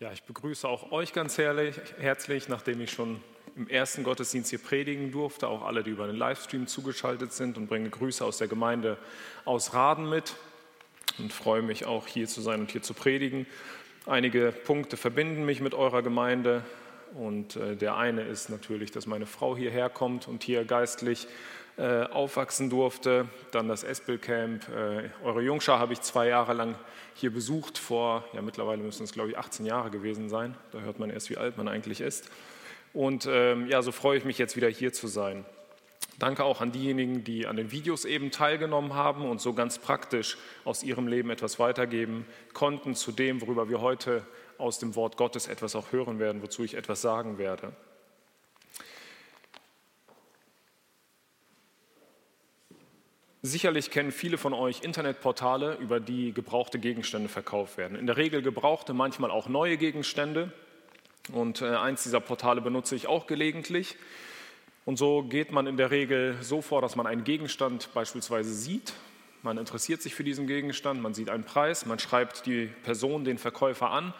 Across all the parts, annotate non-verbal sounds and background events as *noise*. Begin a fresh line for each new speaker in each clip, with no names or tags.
Ja, ich begrüße auch euch ganz herrlich, herzlich, nachdem ich schon im ersten Gottesdienst hier predigen durfte, auch alle, die über den Livestream zugeschaltet sind und bringe Grüße aus der Gemeinde aus Raden mit und freue mich auch hier zu sein und hier zu predigen. Einige Punkte verbinden mich mit eurer Gemeinde und äh, der eine ist natürlich, dass meine Frau hierher kommt und hier geistlich äh, aufwachsen durfte. Dann das Espel-Camp. Äh, eure Jungschar habe ich zwei Jahre lang hier besucht. Vor, ja mittlerweile müssen es glaube ich 18 Jahre gewesen sein. Da hört man erst, wie alt man eigentlich ist. Und ähm, ja, so freue ich mich jetzt wieder hier zu sein. Danke auch an diejenigen, die an den Videos eben teilgenommen haben und so ganz praktisch aus ihrem Leben etwas weitergeben konnten zu dem, worüber wir heute aus dem Wort Gottes etwas auch hören werden, wozu ich etwas sagen werde. Sicherlich kennen viele von euch Internetportale, über die gebrauchte Gegenstände verkauft werden. In der Regel gebrauchte, manchmal auch neue Gegenstände. Und äh, eins dieser Portale benutze ich auch gelegentlich. Und so geht man in der Regel so vor, dass man einen Gegenstand beispielsweise sieht. Man interessiert sich für diesen Gegenstand, man sieht einen Preis, man schreibt die Person, den Verkäufer an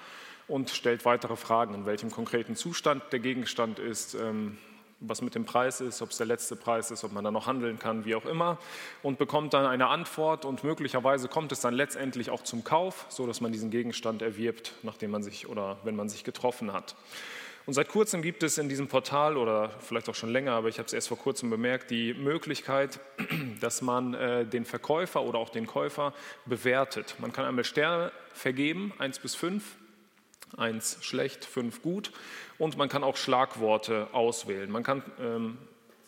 und stellt weitere Fragen, in welchem konkreten Zustand der Gegenstand ist, ähm, was mit dem Preis ist, ob es der letzte Preis ist, ob man da noch handeln kann, wie auch immer, und bekommt dann eine Antwort und möglicherweise kommt es dann letztendlich auch zum Kauf, so dass man diesen Gegenstand erwirbt, nachdem man sich oder wenn man sich getroffen hat. Und seit kurzem gibt es in diesem Portal oder vielleicht auch schon länger, aber ich habe es erst vor kurzem bemerkt, die Möglichkeit, *clears throat* dass man äh, den Verkäufer oder auch den Käufer bewertet. Man kann einmal Sterne vergeben, eins bis fünf, eins schlecht, fünf gut und man kann auch Schlagworte auswählen. Man kann ähm,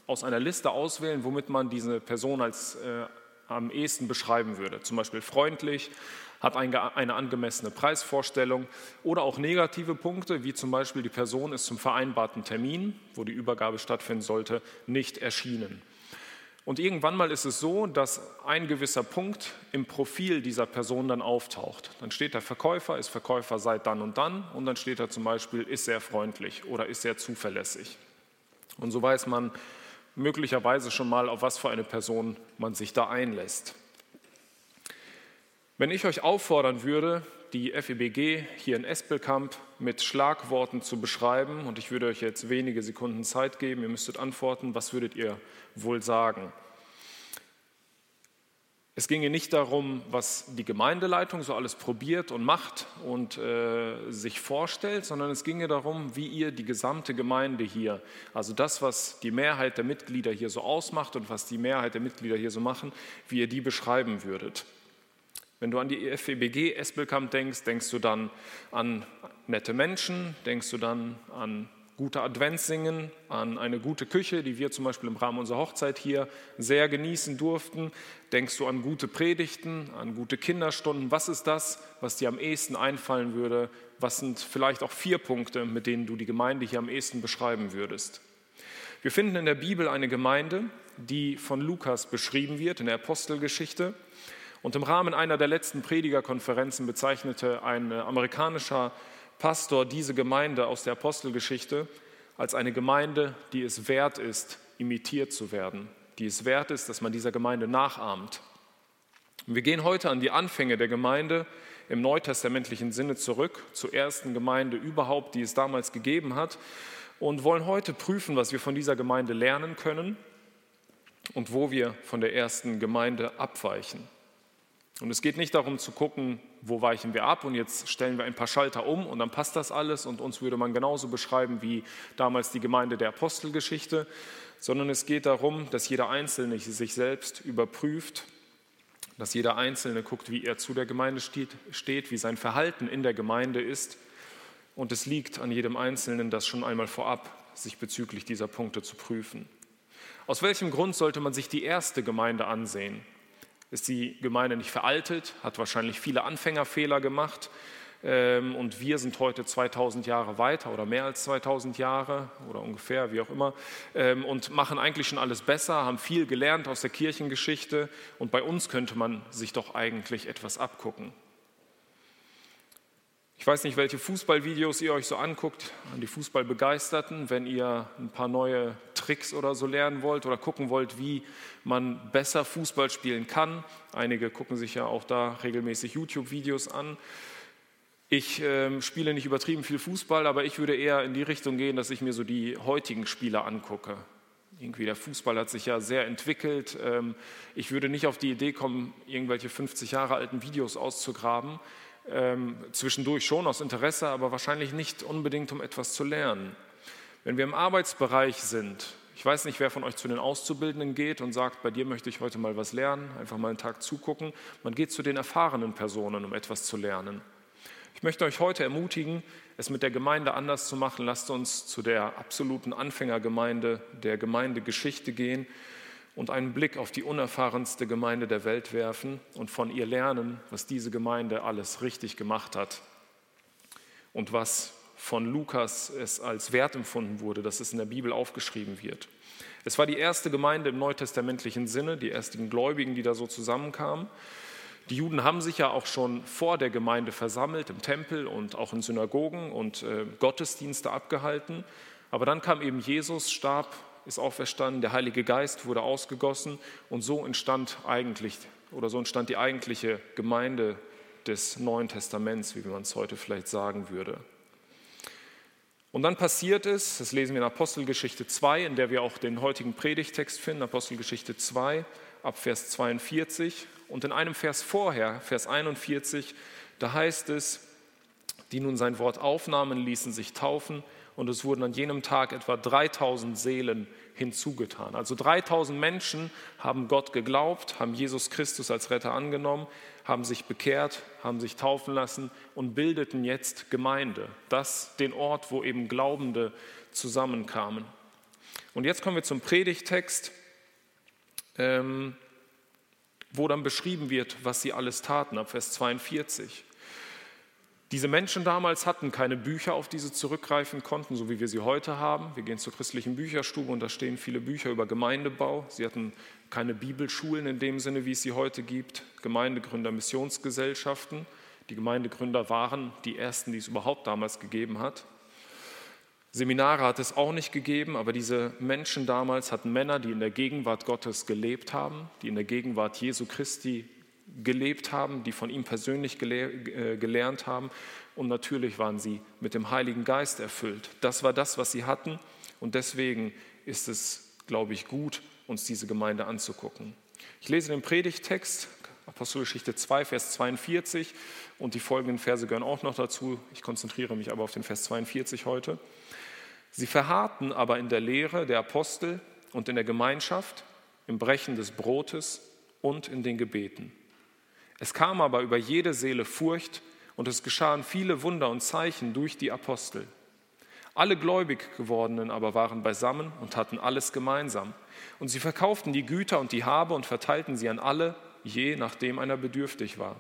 aus einer Liste auswählen, womit man diese Person als äh, am ehesten beschreiben würde. Zum Beispiel freundlich, hat eine, eine angemessene Preisvorstellung oder auch negative Punkte, wie zum Beispiel die Person ist zum vereinbarten Termin, wo die Übergabe stattfinden sollte, nicht erschienen. Und irgendwann mal ist es so, dass ein gewisser Punkt im Profil dieser Person dann auftaucht. Dann steht der Verkäufer, ist Verkäufer seit dann und dann und dann steht da zum Beispiel, ist sehr freundlich oder ist sehr zuverlässig. Und so weiß man möglicherweise schon mal, auf was für eine Person man sich da einlässt. Wenn ich euch auffordern würde, die FEBG hier in Espelkamp mit Schlagworten zu beschreiben, und ich würde euch jetzt wenige Sekunden Zeit geben, ihr müsstet antworten, was würdet ihr wohl sagen? Es ginge nicht darum, was die Gemeindeleitung so alles probiert und macht und äh, sich vorstellt, sondern es ginge darum, wie ihr die gesamte Gemeinde hier, also das, was die Mehrheit der Mitglieder hier so ausmacht und was die Mehrheit der Mitglieder hier so machen, wie ihr die beschreiben würdet. Wenn du an die FEBG Espelkamp denkst, denkst du dann an nette Menschen, denkst du dann an gute Adventssingen, an eine gute Küche, die wir zum Beispiel im Rahmen unserer Hochzeit hier sehr genießen durften. Denkst du an gute Predigten, an gute Kinderstunden? Was ist das, was dir am ehesten einfallen würde? Was sind vielleicht auch vier Punkte, mit denen du die Gemeinde hier am ehesten beschreiben würdest? Wir finden in der Bibel eine Gemeinde, die von Lukas beschrieben wird in der Apostelgeschichte. Und im Rahmen einer der letzten Predigerkonferenzen bezeichnete ein amerikanischer Pastor diese Gemeinde aus der Apostelgeschichte als eine Gemeinde, die es wert ist, imitiert zu werden, die es wert ist, dass man dieser Gemeinde nachahmt. Und wir gehen heute an die Anfänge der Gemeinde im neutestamentlichen Sinne zurück, zur ersten Gemeinde überhaupt, die es damals gegeben hat, und wollen heute prüfen, was wir von dieser Gemeinde lernen können und wo wir von der ersten Gemeinde abweichen. Und es geht nicht darum zu gucken, wo weichen wir ab und jetzt stellen wir ein paar Schalter um und dann passt das alles und uns würde man genauso beschreiben wie damals die Gemeinde der Apostelgeschichte, sondern es geht darum, dass jeder Einzelne sich selbst überprüft, dass jeder Einzelne guckt, wie er zu der Gemeinde steht, wie sein Verhalten in der Gemeinde ist und es liegt an jedem Einzelnen, das schon einmal vorab, sich bezüglich dieser Punkte zu prüfen. Aus welchem Grund sollte man sich die erste Gemeinde ansehen? Ist die Gemeinde nicht veraltet, hat wahrscheinlich viele Anfängerfehler gemacht. Ähm, und wir sind heute 2000 Jahre weiter oder mehr als 2000 Jahre oder ungefähr, wie auch immer, ähm, und machen eigentlich schon alles besser, haben viel gelernt aus der Kirchengeschichte. Und bei uns könnte man sich doch eigentlich etwas abgucken. Ich weiß nicht, welche Fußballvideos ihr euch so anguckt, an die Fußballbegeisterten, wenn ihr ein paar neue Tricks oder so lernen wollt oder gucken wollt, wie man besser Fußball spielen kann. Einige gucken sich ja auch da regelmäßig YouTube-Videos an. Ich äh, spiele nicht übertrieben viel Fußball, aber ich würde eher in die Richtung gehen, dass ich mir so die heutigen Spieler angucke. Irgendwie der Fußball hat sich ja sehr entwickelt. Ähm, ich würde nicht auf die Idee kommen, irgendwelche 50 Jahre alten Videos auszugraben. Ähm, zwischendurch schon aus Interesse, aber wahrscheinlich nicht unbedingt, um etwas zu lernen. Wenn wir im Arbeitsbereich sind, ich weiß nicht, wer von euch zu den Auszubildenden geht und sagt, bei dir möchte ich heute mal was lernen, einfach mal einen Tag zugucken. Man geht zu den erfahrenen Personen, um etwas zu lernen. Ich möchte euch heute ermutigen, es mit der Gemeinde anders zu machen. Lasst uns zu der absoluten Anfängergemeinde, der Gemeindegeschichte gehen und einen Blick auf die unerfahrenste Gemeinde der Welt werfen und von ihr lernen, was diese Gemeinde alles richtig gemacht hat und was von Lukas es als wert empfunden wurde, dass es in der Bibel aufgeschrieben wird. Es war die erste Gemeinde im neutestamentlichen Sinne, die ersten Gläubigen, die da so zusammenkamen. Die Juden haben sich ja auch schon vor der Gemeinde versammelt, im Tempel und auch in Synagogen und äh, Gottesdienste abgehalten. Aber dann kam eben Jesus, starb, ist auferstanden, der Heilige Geist wurde ausgegossen und so entstand eigentlich oder so entstand die eigentliche Gemeinde des Neuen Testaments, wie man es heute vielleicht sagen würde. Und dann passiert es, das lesen wir in Apostelgeschichte 2, in der wir auch den heutigen Predigtext finden, Apostelgeschichte 2, ab Vers 42. Und in einem Vers vorher, Vers 41, da heißt es, die nun sein Wort aufnahmen, ließen sich taufen und es wurden an jenem Tag etwa 3000 Seelen hinzugetan. Also 3000 Menschen haben Gott geglaubt, haben Jesus Christus als Retter angenommen, haben sich bekehrt, haben sich taufen lassen und bildeten jetzt Gemeinde. Das den Ort, wo eben Glaubende zusammenkamen. Und jetzt kommen wir zum Predigtext. Ähm, wo dann beschrieben wird, was sie alles taten, ab Vers 42. Diese Menschen damals hatten keine Bücher, auf die sie zurückgreifen konnten, so wie wir sie heute haben. Wir gehen zur christlichen Bücherstube und da stehen viele Bücher über Gemeindebau. Sie hatten keine Bibelschulen in dem Sinne, wie es sie heute gibt, Gemeindegründer, Missionsgesellschaften. Die Gemeindegründer waren die ersten, die es überhaupt damals gegeben hat. Seminare hat es auch nicht gegeben, aber diese Menschen damals hatten Männer, die in der Gegenwart Gottes gelebt haben, die in der Gegenwart Jesu Christi gelebt haben, die von ihm persönlich äh, gelernt haben. Und natürlich waren sie mit dem Heiligen Geist erfüllt. Das war das, was sie hatten. Und deswegen ist es, glaube ich, gut, uns diese Gemeinde anzugucken. Ich lese den Predigtext, Apostelgeschichte 2, Vers 42 und die folgenden Verse gehören auch noch dazu. Ich konzentriere mich aber auf den Vers 42 heute. Sie verharrten aber in der Lehre der Apostel und in der Gemeinschaft, im Brechen des Brotes und in den Gebeten. Es kam aber über jede Seele Furcht und es geschahen viele Wunder und Zeichen durch die Apostel. Alle gläubig gewordenen aber waren beisammen und hatten alles gemeinsam. Und sie verkauften die Güter und die Habe und verteilten sie an alle, je nachdem einer bedürftig war.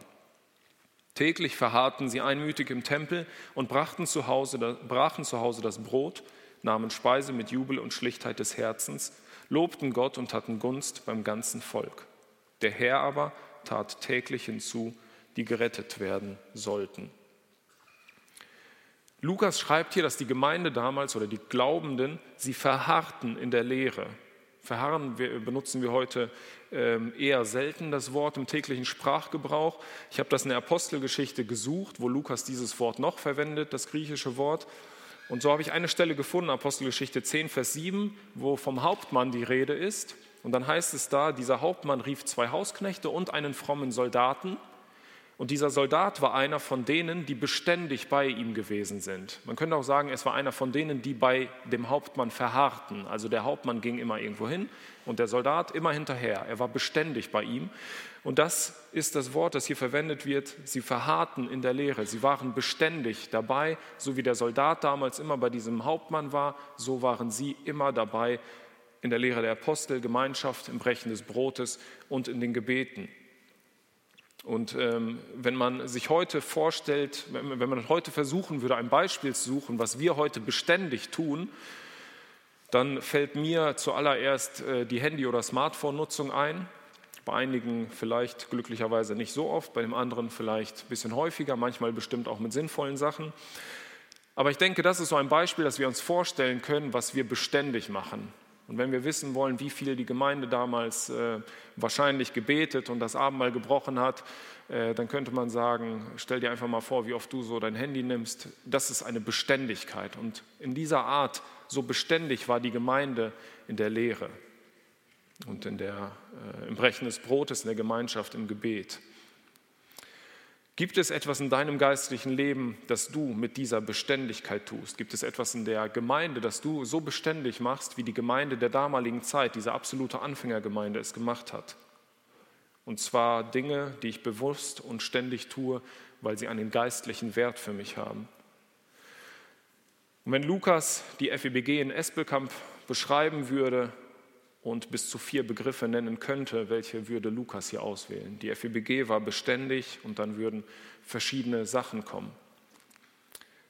Täglich verharrten sie einmütig im Tempel und brachten zu Hause, brachen zu Hause das Brot nahmen Speise mit Jubel und Schlichtheit des Herzens, lobten Gott und hatten Gunst beim ganzen Volk. Der Herr aber tat täglich hinzu, die gerettet werden sollten. Lukas schreibt hier, dass die Gemeinde damals oder die Glaubenden, sie verharrten in der Lehre. Verharren wir, benutzen wir heute ähm, eher selten das Wort im täglichen Sprachgebrauch. Ich habe das in der Apostelgeschichte gesucht, wo Lukas dieses Wort noch verwendet, das griechische Wort. Und so habe ich eine Stelle gefunden, Apostelgeschichte 10, Vers 7, wo vom Hauptmann die Rede ist. Und dann heißt es da, dieser Hauptmann rief zwei Hausknechte und einen frommen Soldaten. Und dieser Soldat war einer von denen, die beständig bei ihm gewesen sind. Man könnte auch sagen, es war einer von denen, die bei dem Hauptmann verharrten. Also der Hauptmann ging immer irgendwo hin und der Soldat immer hinterher. Er war beständig bei ihm. Und das ist das Wort, das hier verwendet wird. Sie verharrten in der Lehre. Sie waren beständig dabei. So wie der Soldat damals immer bei diesem Hauptmann war, so waren sie immer dabei in der Lehre der Apostel, Gemeinschaft, im Brechen des Brotes und in den Gebeten. Und ähm, wenn man sich heute vorstellt, wenn, man heute versuchen würde, ein Beispiel zu suchen, was wir heute beständig tun, dann fällt mir zuallererst äh, die Handy- oder Smartphone-Nutzung ein. Bei einigen vielleicht glücklicherweise nicht so oft, bei dem anderen vielleicht ein bisschen häufiger, manchmal bestimmt auch mit sinnvollen Sachen. Aber ich denke, das ist so ein Beispiel, dass wir uns vorstellen können, was wir beständig machen. Und wenn wir wissen wollen, wie viel die Gemeinde damals äh, wahrscheinlich gebetet und das Abendmahl gebrochen hat, äh, dann könnte man sagen, stell dir einfach mal vor, wie oft du so dein Handy nimmst. Das ist eine Beständigkeit. Und in dieser Art, so beständig war die Gemeinde in der Lehre und in der, äh, im Brechen des Brotes, in der Gemeinschaft, im Gebet. Gibt es etwas in deinem geistlichen Leben, das du mit dieser Beständigkeit tust? Gibt es etwas in der Gemeinde, das du so beständig machst, wie die Gemeinde der damaligen Zeit, diese absolute Anfängergemeinde es gemacht hat? Und zwar Dinge, die ich bewusst und ständig tue, weil sie einen geistlichen Wert für mich haben. Und wenn Lukas die FEBG in Espelkamp beschreiben würde, und bis zu vier Begriffe nennen könnte, welche würde Lukas hier auswählen. Die FEBG war beständig und dann würden verschiedene Sachen kommen.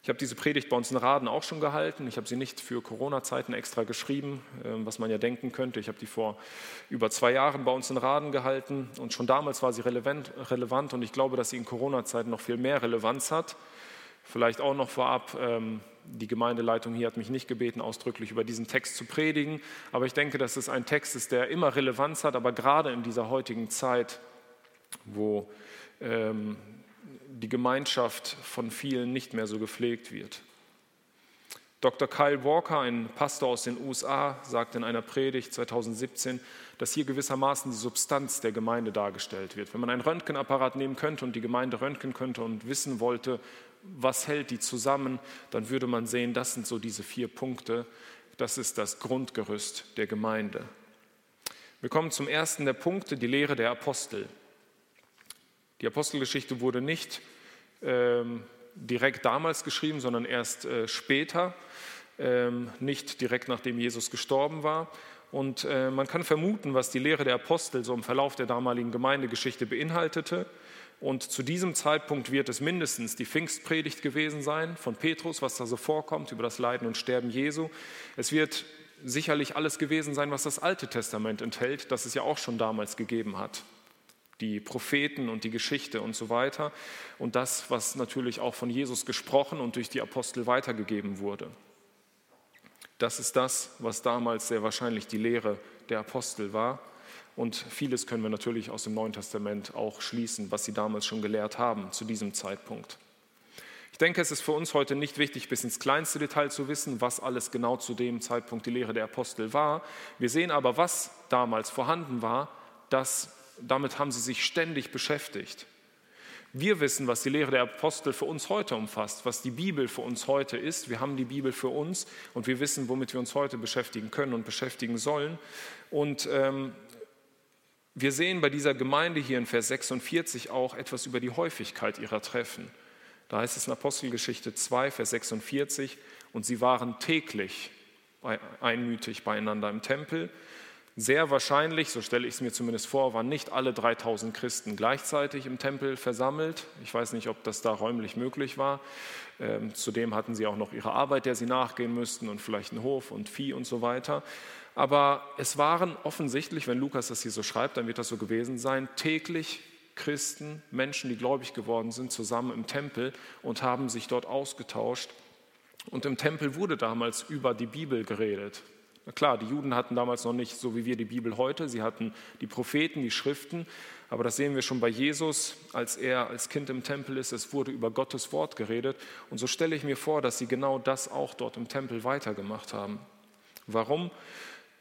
Ich habe diese Predigt bei uns in Raden auch schon gehalten. Ich habe sie nicht für Corona-Zeiten extra geschrieben, ähm, was man ja denken könnte. Ich habe die vor über zwei Jahren bei uns in Raden gehalten und schon damals war sie relevant, relevant und ich glaube, dass sie in Corona-Zeiten noch viel mehr Relevanz hat. Vielleicht auch noch vorab, ähm, die Gemeindeleitung hier hat mich nicht gebeten, ausdrücklich über diesen Text zu predigen, aber ich denke, dass es ein Text ist, der immer Relevanz hat, aber gerade in dieser heutigen Zeit, wo ähm, die Gemeinschaft von vielen nicht mehr so gepflegt wird. Dr. Kyle Walker, ein Pastor aus den USA, sagte in einer Predigt 2017, dass hier gewissermaßen die Substanz der Gemeinde dargestellt wird. Wenn man einen Röntgenapparat nehmen könnte und die Gemeinde röntgen könnte und wissen wollte, was hält die zusammen, dann würde man sehen, das sind so diese vier Punkte. Das ist das Grundgerüst der Gemeinde. Wir kommen zum ersten der Punkte, die Lehre der Apostel. Die Apostelgeschichte wurde nicht ähm, direkt damals geschrieben, sondern erst äh, später, ähm, nicht direkt nachdem Jesus gestorben war. Und äh, man kann vermuten, was die Lehre der Apostel so im Verlauf der damaligen Gemeindegeschichte beinhaltete. Und zu diesem Zeitpunkt wird es mindestens die Pfingstpredigt gewesen sein von Petrus, was da so vorkommt über das Leiden und Sterben Jesu. Es wird sicherlich alles gewesen sein, was das Alte Testament enthält, das es ja auch schon damals gegeben hat. Die Propheten und die Geschichte und so weiter. Und das, was natürlich auch von Jesus gesprochen und durch die Apostel weitergegeben wurde. Das ist das, was damals sehr wahrscheinlich die Lehre der Apostel war. Und vieles können wir natürlich aus dem Neuen Testament auch schließen, was sie damals schon gelehrt haben zu diesem Zeitpunkt. Ich denke, es ist für uns heute nicht wichtig, bis ins kleinste Detail zu wissen, was alles genau zu dem Zeitpunkt die Lehre der Apostel war. Wir sehen aber, was damals vorhanden war, dass, damit haben sie sich ständig beschäftigt. Wir wissen, was die Lehre der Apostel für uns heute umfasst, was die Bibel für uns heute ist. Wir haben die Bibel für uns und wir wissen, womit wir uns heute beschäftigen können und beschäftigen sollen. Und ähm, wir sehen bei dieser Gemeinde hier in Vers 46 auch etwas über die Häufigkeit ihrer Treffen. Da heißt es in Apostelgeschichte 2, Vers 46, und sie waren täglich einmütig beieinander im Tempel. Sehr wahrscheinlich, so stelle ich es mir zumindest vor, waren nicht alle 3000 Christen gleichzeitig im Tempel versammelt. Ich weiß nicht, ob das da räumlich möglich war. Ähm, zudem hatten sie auch noch ihre Arbeit, der sie nachgehen müssten und vielleicht einen Hof und Vieh und so weiter. Aber es waren offensichtlich, wenn Lukas das hier so schreibt, dann wird das so gewesen sein, täglich Christen, Menschen, die gläubig geworden sind, zusammen im Tempel und haben sich dort ausgetauscht. Und im Tempel wurde damals über die Bibel geredet. Na klar, die Juden hatten damals noch nicht so wie wir die Bibel heute. Sie hatten die Propheten, die Schriften. Aber das sehen wir schon bei Jesus, als er als Kind im Tempel ist. Es wurde über Gottes Wort geredet. Und so stelle ich mir vor, dass sie genau das auch dort im Tempel weitergemacht haben. Warum?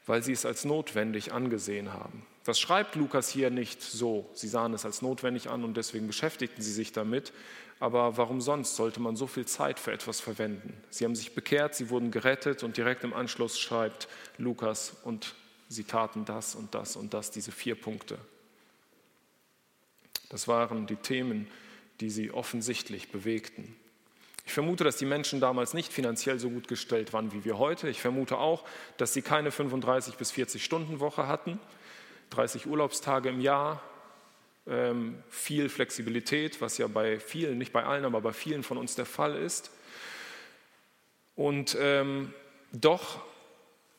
Weil sie es als notwendig angesehen haben. Das schreibt Lukas hier nicht so. Sie sahen es als notwendig an und deswegen beschäftigten sie sich damit. Aber warum sonst sollte man so viel Zeit für etwas verwenden? Sie haben sich bekehrt, sie wurden gerettet und direkt im Anschluss schreibt Lukas und sie taten das und das und das, diese vier Punkte. Das waren die Themen, die sie offensichtlich bewegten. Ich vermute, dass die Menschen damals nicht finanziell so gut gestellt waren wie wir heute. Ich vermute auch, dass sie keine 35 bis 40 Stunden Woche hatten, 30 Urlaubstage im Jahr, ähm, viel Flexibilität, was ja bei vielen, nicht bei allen, aber bei vielen von uns der Fall ist. Und ähm, doch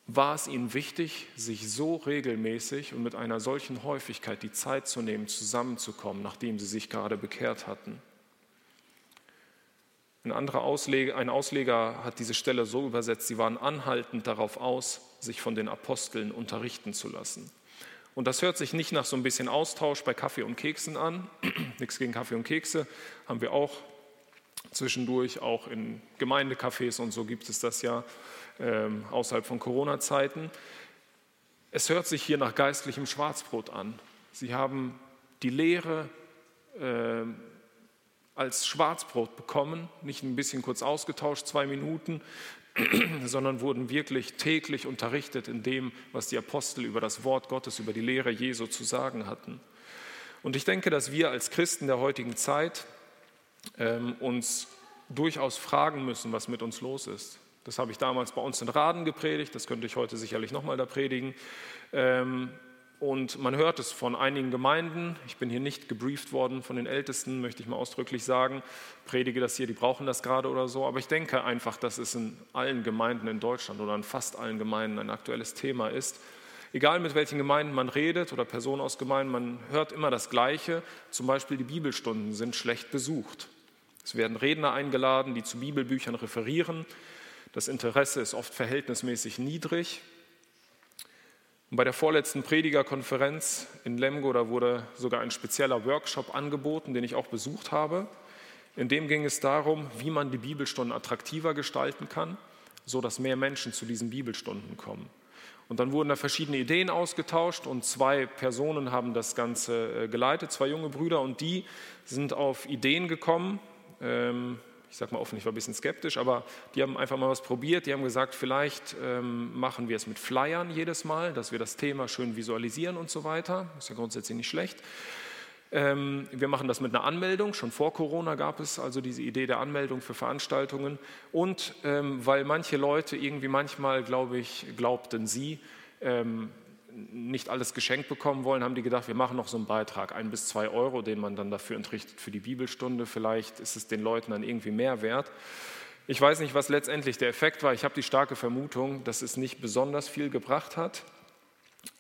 war es ihnen wichtig, sich so regelmäßig und mit einer solchen Häufigkeit die Zeit zu nehmen, zusammenzukommen, nachdem sie sich gerade bekehrt hatten. Ein anderer Ausleger, ein Ausleger hat diese Stelle so übersetzt, sie waren anhaltend darauf aus, sich von den Aposteln unterrichten zu lassen. Und das hört sich nicht nach so ein bisschen Austausch bei Kaffee und Keksen an. *clears throat* Nichts gegen Kaffee und Kekse haben wir auch zwischendurch, auch in Gemeindecafés und so gibt es das ja ähm, außerhalb von Corona-Zeiten. Es hört sich hier nach geistlichem Schwarzbrot an. Sie haben die Lehre äh, als Schwarzbrot bekommen, nicht ein bisschen kurz ausgetauscht, zwei Minuten, *clears throat* sondern wurden wirklich täglich unterrichtet in dem, was die Apostel über das Wort Gottes, über die Lehre Jesu zu sagen hatten. Und ich denke, dass wir als Christen der heutigen Zeit ähm, uns durchaus fragen müssen, was mit uns los ist. Das habe ich damals bei uns in Raden gepredigt, das könnte ich heute sicherlich nochmal da predigen. Ähm, und man hört es von einigen Gemeinden. Ich bin hier nicht gebrieft worden von den Ältesten, möchte ich mal ausdrücklich sagen. Predige das hier, die brauchen das gerade oder so. Aber ich denke einfach, dass es in allen Gemeinden in Deutschland oder in fast allen Gemeinden ein aktuelles Thema ist. Egal mit welchen Gemeinden man redet oder Personen aus Gemeinden, man hört immer das Gleiche. Zum Beispiel die Bibelstunden sind schlecht besucht. Es werden Redner eingeladen, die zu Bibelbüchern referieren. Das Interesse ist oft verhältnismäßig niedrig. Und bei der vorletzten Predigerkonferenz in Lemgo, da wurde sogar ein spezieller Workshop angeboten, den ich auch besucht habe. In dem ging es darum, wie man die Bibelstunden attraktiver gestalten kann, so dass mehr Menschen zu diesen Bibelstunden kommen. Und dann wurden da verschiedene Ideen ausgetauscht und zwei Personen haben das Ganze äh, geleitet, zwei junge Brüder, und die sind auf Ideen gekommen, ähm, ich sage mal offen, ich war ein bisschen skeptisch, aber die haben einfach mal was probiert. Die haben gesagt, vielleicht ähm, machen wir es mit Flyern jedes Mal, dass wir das Thema schön visualisieren und so weiter. Ist ja grundsätzlich nicht schlecht. Ähm, wir machen das mit einer Anmeldung. Schon vor Corona gab es also diese Idee der Anmeldung für Veranstaltungen. Und ähm, weil manche Leute irgendwie manchmal, glaube ich, glaubten sie, ähm, nicht alles geschenkt bekommen wollen, haben die gedacht, wir machen noch so einen Beitrag, ein bis zwei Euro, den man dann dafür entrichtet für die Bibelstunde. Vielleicht ist es den Leuten dann irgendwie mehr wert. Ich weiß nicht, was letztendlich der Effekt war. Ich habe die starke Vermutung, dass es nicht besonders viel gebracht hat.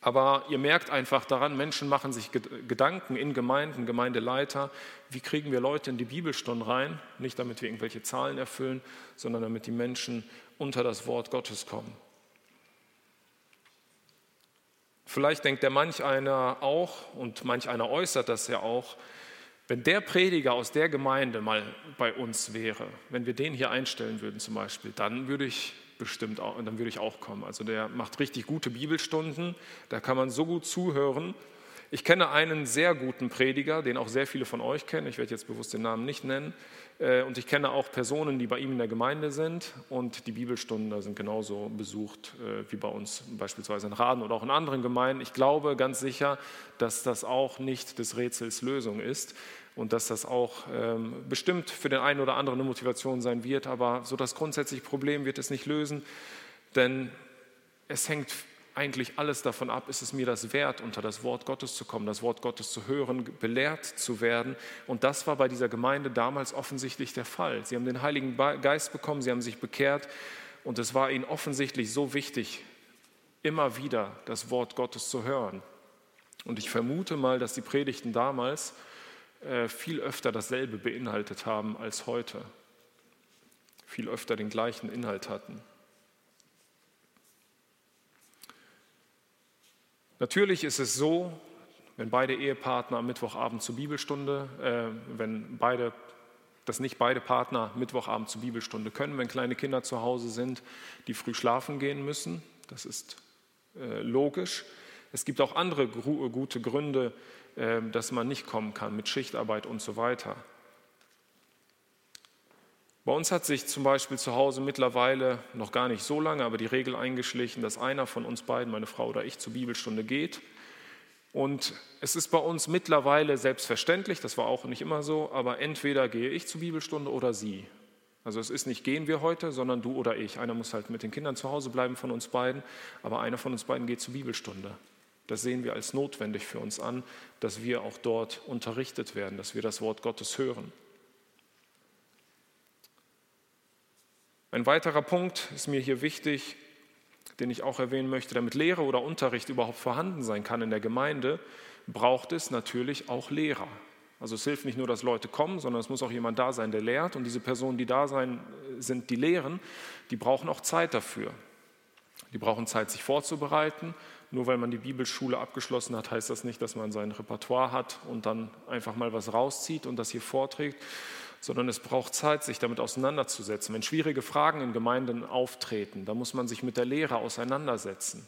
Aber ihr merkt einfach daran, Menschen machen sich Gedanken in Gemeinden, Gemeindeleiter, wie kriegen wir Leute in die Bibelstunde rein? Nicht damit wir irgendwelche Zahlen erfüllen, sondern damit die Menschen unter das Wort Gottes kommen. Vielleicht denkt der manch einer auch, und manch einer äußert das ja auch, wenn der Prediger aus der Gemeinde mal bei uns wäre, wenn wir den hier einstellen würden zum Beispiel, dann würde ich bestimmt auch, dann würde ich auch kommen. Also der macht richtig gute Bibelstunden, da kann man so gut zuhören. Ich kenne einen sehr guten Prediger, den auch sehr viele von euch kennen. Ich werde jetzt bewusst den Namen nicht nennen. Äh, und ich kenne auch Personen, die bei ihm in der Gemeinde sind und die Bibelstunden da sind genauso besucht äh, wie bei uns beispielsweise in Raden oder auch in anderen Gemeinden. Ich glaube ganz sicher, dass das auch nicht des Rätsels Lösung ist und dass das auch ähm, bestimmt für den einen oder anderen eine Motivation sein wird, aber so das grundsätzliche Problem wird es nicht lösen, denn es hängt eigentlich alles davon ab, ist es mir das wert, unter das Wort Gottes zu kommen, das Wort Gottes zu hören, belehrt zu werden. Und das war bei dieser Gemeinde damals offensichtlich der Fall. Sie haben den Heiligen Geist bekommen, sie haben sich bekehrt und es war ihnen offensichtlich so wichtig, immer wieder das Wort Gottes zu hören. Und ich vermute mal, dass die Predigten damals äh, viel öfter dasselbe beinhaltet haben als heute, viel öfter den gleichen Inhalt hatten. Natürlich ist es so, wenn beide Ehepartner am Mittwochabend zur Bibelstunde, äh, wenn beide, dass nicht beide Partner Mittwochabend zur Bibelstunde können, wenn kleine Kinder zu Hause sind, die früh schlafen gehen müssen. Das ist äh, logisch. Es gibt auch andere gute Gründe, äh, dass man nicht kommen kann mit Schichtarbeit und so weiter. Bei uns hat sich zum Beispiel zu Hause mittlerweile noch gar nicht so lange, aber die Regel eingeschlichen, dass einer von uns beiden, meine Frau oder ich, zur Bibelstunde geht. Und es ist bei uns mittlerweile selbstverständlich, das war auch nicht immer so, aber entweder gehe ich zur Bibelstunde oder sie. Also es ist nicht gehen wir heute, sondern du oder ich. Einer muss halt mit den Kindern zu Hause bleiben von uns beiden, aber einer von uns beiden geht zur Bibelstunde. Das sehen wir als notwendig für uns an, dass wir auch dort unterrichtet werden, dass wir das Wort Gottes hören. Ein weiterer Punkt ist mir hier wichtig, den ich auch erwähnen möchte, damit Lehre oder Unterricht überhaupt vorhanden sein kann in der Gemeinde, braucht es natürlich auch Lehrer. Also es hilft nicht nur, dass Leute kommen, sondern es muss auch jemand da sein, der lehrt. Und diese Personen, die da sein, sind, die lehren, die brauchen auch Zeit dafür. Die brauchen Zeit, sich vorzubereiten. Nur weil man die Bibelschule abgeschlossen hat, heißt das nicht, dass man sein Repertoire hat und dann einfach mal was rauszieht und das hier vorträgt, sondern es braucht Zeit, sich damit auseinanderzusetzen. Wenn schwierige Fragen in Gemeinden auftreten, dann muss man sich mit der Lehre auseinandersetzen.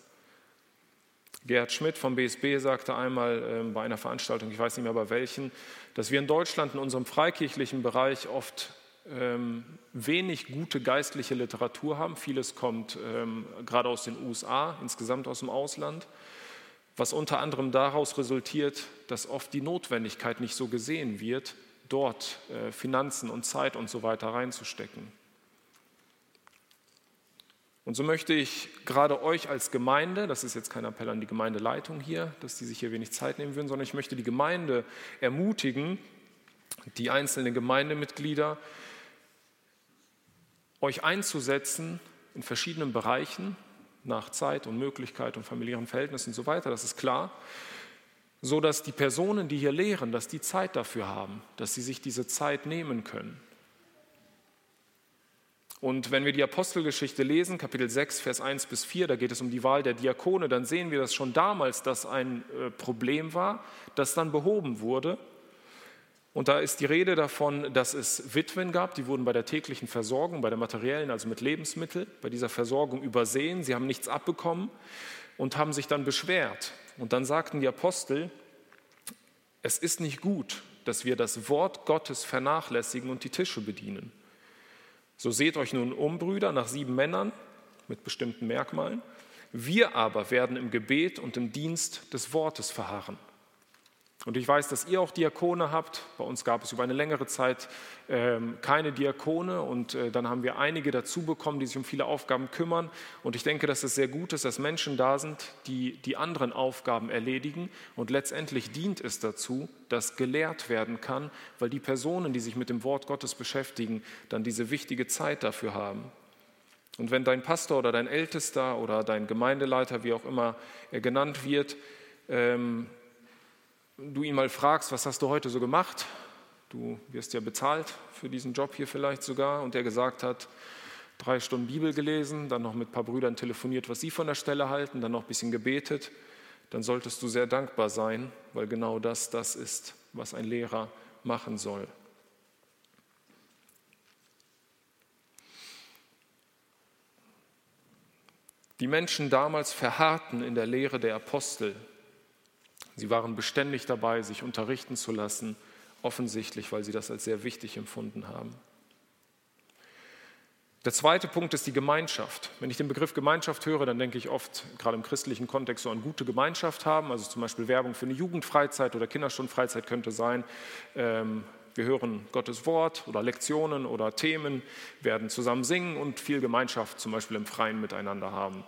Gerhard Schmidt vom BSB sagte einmal äh, bei einer Veranstaltung, ich weiß nicht mehr bei welchen, dass wir in Deutschland in unserem freikirchlichen Bereich oft ähm, wenig gute geistliche Literatur haben. Vieles kommt ähm, gerade aus den USA, insgesamt aus dem Ausland, was unter anderem daraus resultiert, dass oft die Notwendigkeit nicht so gesehen wird, dort äh, Finanzen und Zeit und so weiter reinzustecken. Und so möchte ich gerade euch als Gemeinde, das ist jetzt kein Appell an die Gemeindeleitung hier, dass die sich hier wenig Zeit nehmen würden, sondern ich möchte die Gemeinde ermutigen, die einzelnen Gemeindemitglieder, euch einzusetzen in verschiedenen Bereichen nach Zeit und Möglichkeit und familiären Verhältnissen und so weiter, das ist klar, so dass die Personen, die hier lehren, dass die Zeit dafür haben, dass sie sich diese Zeit nehmen können. Und wenn wir die Apostelgeschichte lesen, Kapitel 6, Vers 1 bis 4, da geht es um die Wahl der Diakone, dann sehen wir, dass schon damals das ein äh, Problem war, das dann behoben wurde. Und da ist die Rede davon, dass es Witwen gab, die wurden bei der täglichen Versorgung, bei der materiellen, also mit Lebensmitteln, bei dieser Versorgung übersehen. Sie haben nichts abbekommen und haben sich dann beschwert. Und dann sagten die Apostel, es ist nicht gut, dass wir das Wort Gottes vernachlässigen und die Tische bedienen. So seht euch nun um, Brüder, nach sieben Männern mit bestimmten Merkmalen. Wir aber werden im Gebet und im Dienst des Wortes verharren. Und ich weiß, dass ihr auch Diakone habt. Bei uns gab es über eine längere Zeit ähm, keine Diakone und äh, dann haben wir einige dazu bekommen, die sich um viele Aufgaben kümmern. Und ich denke, dass es sehr gut ist, dass Menschen da sind, die die anderen Aufgaben erledigen. Und letztendlich dient es dazu, dass gelehrt werden kann, weil die Personen, die sich mit dem Wort Gottes beschäftigen, dann diese wichtige Zeit dafür haben. Und wenn dein Pastor oder dein Ältester oder dein Gemeindeleiter, wie auch immer er genannt wird, ähm, du ihn mal fragst, was hast du heute so gemacht? Du wirst ja bezahlt für diesen Job hier vielleicht sogar. Und der gesagt hat, drei Stunden Bibel gelesen, dann noch mit ein paar Brüdern telefoniert, was sie von der Stelle halten, dann noch ein bisschen gebetet. Dann solltest du sehr dankbar sein, weil genau das das ist, was ein Lehrer machen soll. Die Menschen damals verharrten in der Lehre der Apostel. Sie waren beständig dabei, sich unterrichten zu lassen, offensichtlich, weil sie das als sehr wichtig empfunden haben. Der zweite Punkt ist die Gemeinschaft. Wenn ich den Begriff Gemeinschaft höre, dann denke ich oft, gerade im christlichen Kontext, so an gute Gemeinschaft haben. Also zum Beispiel Werbung für eine Jugendfreizeit oder Kinderstundenfreizeit könnte sein. Ähm, wir hören Gottes Wort oder Lektionen oder Themen, werden zusammen singen und viel Gemeinschaft zum Beispiel im Freien miteinander haben.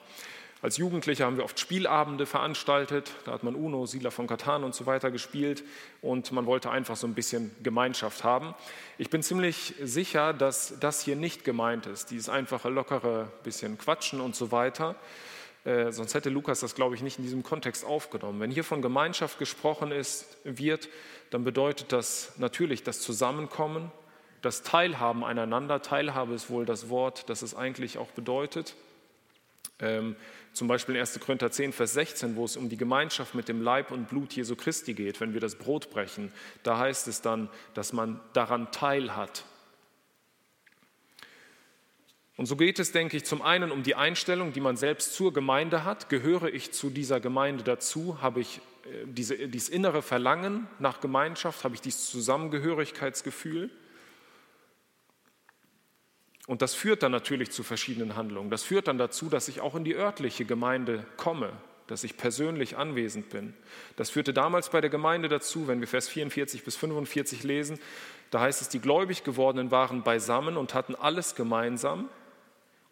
Als Jugendliche haben wir oft Spielabende veranstaltet. Da hat man Uno, Sila von Katan und so weiter gespielt und man wollte einfach so ein bisschen Gemeinschaft haben. Ich bin ziemlich sicher, dass das hier nicht gemeint ist, dieses einfache, lockere bisschen Quatschen und so weiter. Äh, sonst hätte Lukas das, glaube ich, nicht in diesem Kontext aufgenommen. Wenn hier von Gemeinschaft gesprochen ist, wird, dann bedeutet das natürlich das Zusammenkommen, das Teilhaben einander. Teilhabe ist wohl das Wort, das es eigentlich auch bedeutet. Ähm, zum Beispiel in 1. Korinther 10, Vers 16, wo es um die Gemeinschaft mit dem Leib und Blut Jesu Christi geht, wenn wir das Brot brechen. Da heißt es dann, dass man daran teilhat. Und so geht es, denke ich, zum einen um die Einstellung, die man selbst zur Gemeinde hat. Gehöre ich zu dieser Gemeinde dazu? Habe ich äh, diese, dieses innere Verlangen nach Gemeinschaft? Habe ich dieses Zusammengehörigkeitsgefühl? Und das führt dann natürlich zu verschiedenen Handlungen. Das führt dann dazu, dass ich auch in die örtliche Gemeinde komme, dass ich persönlich anwesend bin. Das führte damals bei der Gemeinde dazu, wenn wir Vers 44 bis 45 lesen, da heißt es, die gläubig gewordenen waren beisammen und hatten alles gemeinsam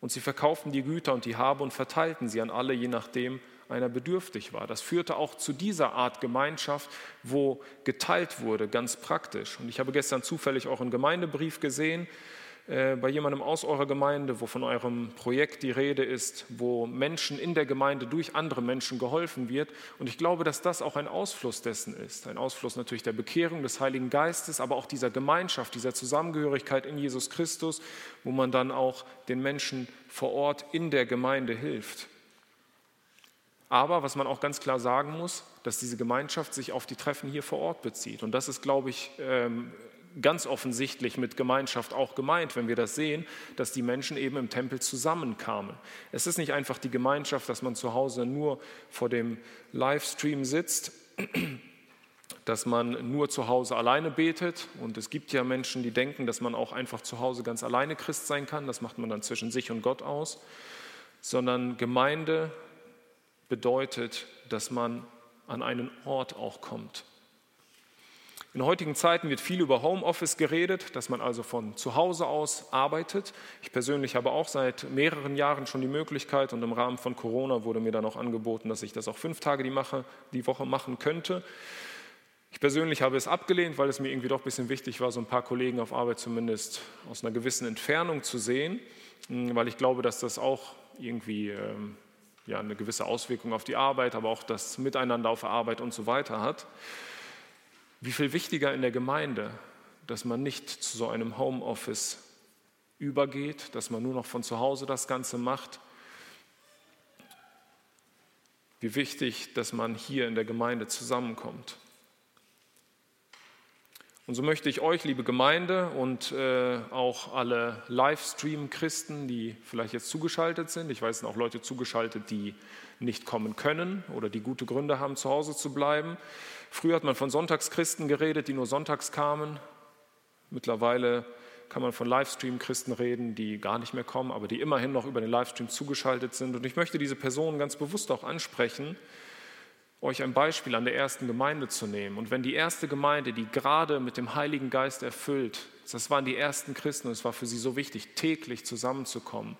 und sie verkauften die Güter und die Habe und verteilten sie an alle, je nachdem einer bedürftig war. Das führte auch zu dieser Art Gemeinschaft, wo geteilt wurde, ganz praktisch. Und ich habe gestern zufällig auch einen Gemeindebrief gesehen, bei jemandem aus eurer Gemeinde, wo von eurem Projekt die Rede ist, wo Menschen in der Gemeinde durch andere Menschen geholfen wird. Und ich glaube, dass das auch ein Ausfluss dessen ist. Ein Ausfluss natürlich der Bekehrung des Heiligen Geistes, aber auch dieser Gemeinschaft, dieser Zusammengehörigkeit in Jesus Christus, wo man dann auch den Menschen vor Ort in der Gemeinde hilft. Aber was man auch ganz klar sagen muss, dass diese Gemeinschaft sich auf die Treffen hier vor Ort bezieht. Und das ist, glaube ich, ähm, ganz offensichtlich mit Gemeinschaft auch gemeint, wenn wir das sehen, dass die Menschen eben im Tempel zusammenkamen. Es ist nicht einfach die Gemeinschaft, dass man zu Hause nur vor dem Livestream sitzt, *clears throat* dass man nur zu Hause alleine betet. Und es gibt ja Menschen, die denken, dass man auch einfach zu Hause ganz alleine Christ sein kann. Das macht man dann zwischen sich und Gott aus. Sondern Gemeinde bedeutet, dass man an einen Ort auch kommt. In heutigen Zeiten wird viel über Homeoffice geredet, dass man also von zu Hause aus arbeitet. Ich persönlich habe auch seit mehreren Jahren schon die Möglichkeit und im Rahmen von Corona wurde mir dann auch angeboten, dass ich das auch fünf Tage die, Mache, die Woche machen könnte. Ich persönlich habe es abgelehnt, weil es mir irgendwie doch ein bisschen wichtig war, so ein paar Kollegen auf Arbeit zumindest aus einer gewissen Entfernung zu sehen, hm, weil ich glaube, dass das auch irgendwie ähm, ja, eine gewisse Auswirkung auf die Arbeit, aber auch das Miteinander auf der Arbeit und so weiter hat. Wie viel wichtiger in der Gemeinde, dass man nicht zu so einem Homeoffice übergeht, dass man nur noch von zu Hause das Ganze macht. Wie wichtig, dass man hier in der Gemeinde zusammenkommt. Und so möchte ich euch, liebe Gemeinde und äh, auch alle Livestream-Christen, die vielleicht jetzt zugeschaltet sind, ich weiß, es sind auch Leute zugeschaltet, die nicht kommen können oder die gute Gründe haben, zu Hause zu bleiben. Früher hat man von Sonntagschristen geredet, die nur sonntags kamen. Mittlerweile kann man von Livestream-Christen reden, die gar nicht mehr kommen, aber die immerhin noch über den Livestream zugeschaltet sind. Und ich möchte diese Personen ganz bewusst auch ansprechen, euch ein Beispiel an der ersten Gemeinde zu nehmen. Und wenn die erste Gemeinde, die gerade mit dem Heiligen Geist erfüllt, das waren die ersten Christen und es war für sie so wichtig, täglich zusammenzukommen,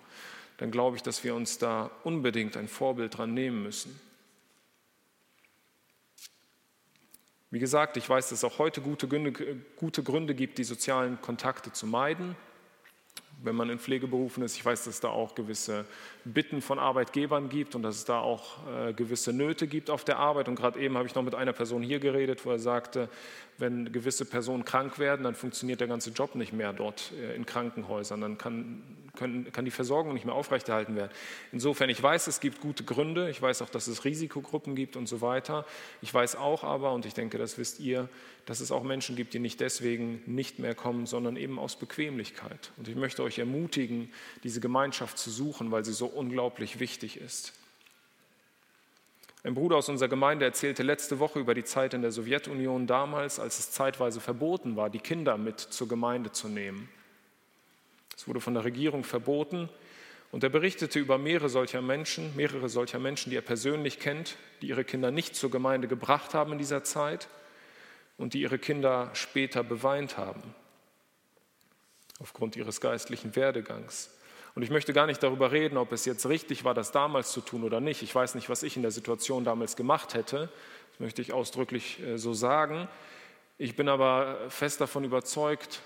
dann glaube ich, dass wir uns da unbedingt ein Vorbild dran nehmen müssen. Wie gesagt, ich weiß, dass es auch heute gute Gründe, gute Gründe gibt, die sozialen Kontakte zu meiden wenn man in Pflegeberufen ist. Ich weiß, dass es da auch gewisse Bitten von Arbeitgebern gibt und dass es da auch äh, gewisse Nöte gibt auf der Arbeit. Und gerade eben habe ich noch mit einer Person hier geredet, wo er sagte, wenn gewisse Personen krank werden, dann funktioniert der ganze Job nicht mehr dort äh, in Krankenhäusern. Dann kann, können, kann die Versorgung nicht mehr aufrechterhalten werden. Insofern, ich weiß, es gibt gute Gründe. Ich weiß auch, dass es Risikogruppen gibt und so weiter. Ich weiß auch aber, und ich denke, das wisst ihr, dass es auch Menschen gibt, die nicht deswegen nicht mehr kommen, sondern eben aus Bequemlichkeit. Und ich möchte euch ermutigen, diese Gemeinschaft zu suchen, weil sie so unglaublich wichtig ist. Ein Bruder aus unserer Gemeinde erzählte letzte Woche über die Zeit in der Sowjetunion damals, als es zeitweise verboten war, die Kinder mit zur Gemeinde zu nehmen. Es wurde von der Regierung verboten und er berichtete über mehrere solcher Menschen, mehrere solcher Menschen, die er persönlich kennt, die ihre Kinder nicht zur Gemeinde gebracht haben in dieser Zeit und die ihre Kinder später beweint haben aufgrund ihres geistlichen Werdegangs. Und ich möchte gar nicht darüber reden, ob es jetzt richtig war, das damals zu tun oder nicht. Ich weiß nicht, was ich in der Situation damals gemacht hätte. Das möchte ich ausdrücklich äh, so sagen. Ich bin aber fest davon überzeugt,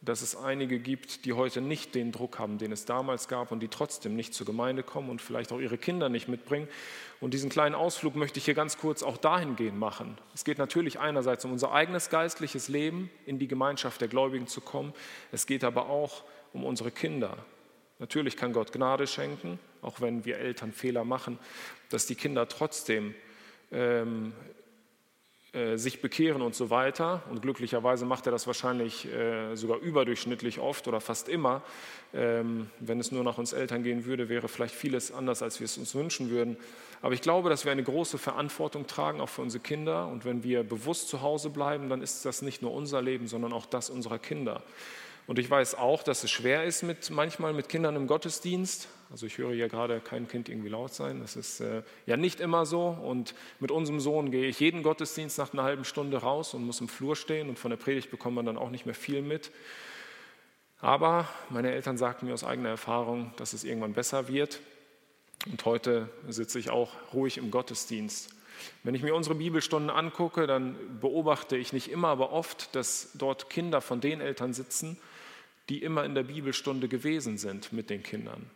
dass es einige gibt, die heute nicht den Druck haben, den es damals gab und die trotzdem nicht zur Gemeinde kommen und vielleicht auch ihre Kinder nicht mitbringen. Und diesen kleinen Ausflug möchte ich hier ganz kurz auch dahingehend machen. Es geht natürlich einerseits um unser eigenes geistliches Leben, in die Gemeinschaft der Gläubigen zu kommen. Es geht aber auch um unsere Kinder. Natürlich kann Gott Gnade schenken, auch wenn wir Eltern Fehler machen, dass die Kinder trotzdem ähm, äh, sich bekehren und so weiter. Und glücklicherweise macht er das wahrscheinlich äh, sogar überdurchschnittlich oft oder fast immer. Ähm, wenn es nur nach uns Eltern gehen würde, wäre vielleicht vieles anders, als wir es uns wünschen würden. Aber ich glaube, dass wir eine große Verantwortung tragen, auch für unsere Kinder. Und wenn wir bewusst zu Hause bleiben, dann ist das nicht nur unser Leben, sondern auch das unserer Kinder. Und ich weiß auch, dass es schwer ist mit, manchmal mit Kindern im Gottesdienst. Also ich höre ja gerade kein Kind irgendwie laut sein. Das ist äh, ja nicht immer so. Und mit unserem Sohn gehe ich jeden Gottesdienst nach einer halben Stunde raus und muss im Flur stehen. Und von der Predigt bekommt man dann auch nicht mehr viel mit. Aber meine Eltern sagten mir aus eigener Erfahrung, dass es irgendwann besser wird. Und heute sitze ich auch ruhig im Gottesdienst. Wenn ich mir unsere Bibelstunden angucke, dann beobachte ich nicht immer, aber oft, dass dort Kinder von den Eltern sitzen, die immer in der Bibelstunde gewesen sind mit den Kindern.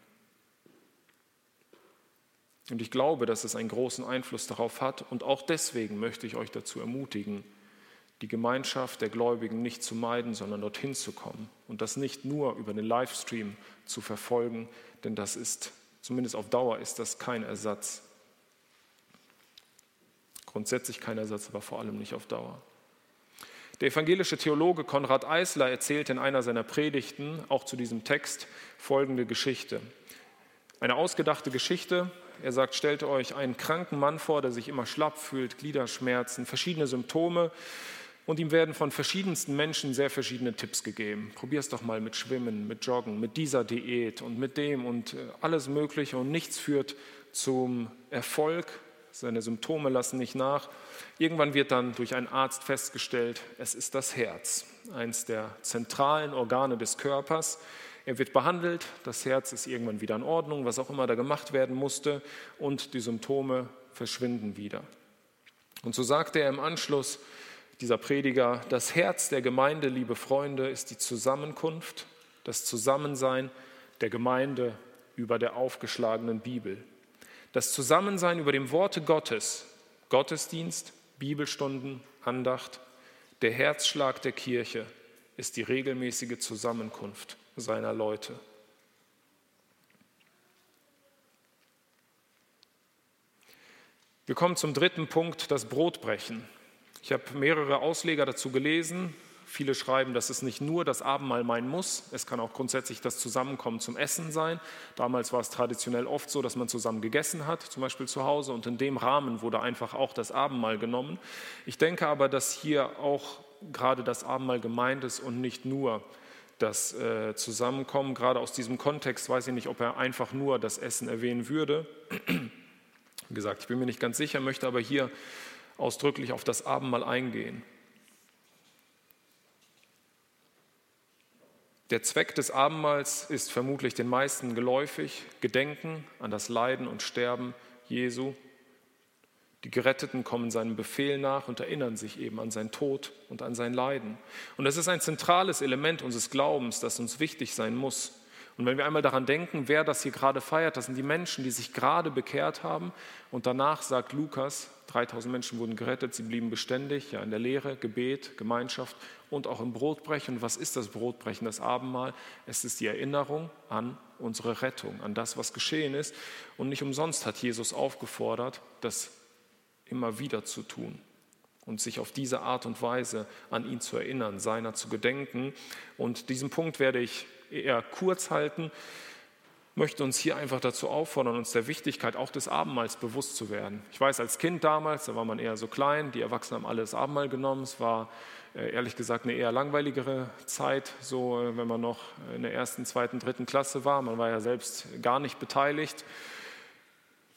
Und ich glaube, dass es einen großen Einfluss darauf hat. Und auch deswegen möchte ich euch dazu ermutigen, die Gemeinschaft der Gläubigen nicht zu meiden, sondern dorthin zu kommen. Und das nicht nur über den Livestream zu verfolgen, denn das ist, zumindest auf Dauer, ist das kein Ersatz. Grundsätzlich kein Ersatz, aber vor allem nicht auf Dauer. Der evangelische Theologe Konrad Eisler erzählt in einer seiner Predigten auch zu diesem Text folgende Geschichte. Eine ausgedachte Geschichte. Er sagt, stellt euch einen kranken Mann vor, der sich immer schlapp fühlt, Gliederschmerzen, verschiedene Symptome. Und ihm werden von verschiedensten Menschen sehr verschiedene Tipps gegeben. Probier es doch mal mit Schwimmen, mit Joggen, mit dieser Diät und mit dem und äh, alles Mögliche. Und nichts führt zum Erfolg. Seine Symptome lassen nicht nach. Irgendwann wird dann durch einen Arzt festgestellt, es ist das Herz, eines der zentralen Organe des Körpers. Er wird behandelt, das Herz ist irgendwann wieder in Ordnung, was auch immer da gemacht werden musste, und die Symptome verschwinden wieder. Und so sagte er im Anschluss, dieser Prediger, das Herz der Gemeinde, liebe Freunde, ist die Zusammenkunft, das Zusammensein der Gemeinde über der aufgeschlagenen Bibel. Das Zusammensein über dem Worte Gottes, Gottesdienst, Bibelstunden, Andacht, der Herzschlag der Kirche ist die regelmäßige Zusammenkunft seiner Leute. Wir kommen zum dritten Punkt, das Brotbrechen. Ich habe mehrere Ausleger dazu gelesen. Viele schreiben, dass es nicht nur das Abendmahl meinen muss, es kann auch grundsätzlich das Zusammenkommen zum Essen sein. Damals war es traditionell oft so, dass man zusammen gegessen hat, zum Beispiel zu Hause, und in dem Rahmen wurde einfach auch das Abendmahl genommen. Ich denke aber, dass hier auch gerade das Abendmahl gemeint ist und nicht nur das äh, Zusammenkommen. Gerade aus diesem Kontext weiß ich nicht, ob er einfach nur das Essen erwähnen würde. Wie gesagt, ich bin mir nicht ganz sicher, möchte aber hier ausdrücklich auf das Abendmahl eingehen. Der Zweck des Abendmahls ist vermutlich den meisten geläufig, Gedenken an das Leiden und Sterben Jesu. Die Geretteten kommen seinem Befehl nach und erinnern sich eben an sein Tod und an sein Leiden. Und das ist ein zentrales Element unseres Glaubens, das uns wichtig sein muss. Und wenn wir einmal daran denken, wer das hier gerade feiert, das sind die Menschen, die sich gerade bekehrt haben. Und danach sagt Lukas, 3000 Menschen wurden gerettet, sie blieben beständig, ja, in der Lehre, Gebet, Gemeinschaft und auch im Brotbrechen. Und was ist das Brotbrechen, das Abendmahl? Es ist die Erinnerung an unsere Rettung, an das, was geschehen ist. Und nicht umsonst hat Jesus aufgefordert, das immer wieder zu tun und sich auf diese Art und Weise an ihn zu erinnern, seiner zu gedenken. Und diesen Punkt werde ich eher kurz halten, möchte uns hier einfach dazu auffordern, uns der Wichtigkeit auch des Abendmahls bewusst zu werden. Ich weiß, als Kind damals, da war man eher so klein, die Erwachsenen haben alles Abendmahl genommen. Es war äh, ehrlich gesagt eine eher langweiligere Zeit, so äh, wenn man noch in der ersten, zweiten, dritten Klasse war. Man war ja selbst gar nicht beteiligt.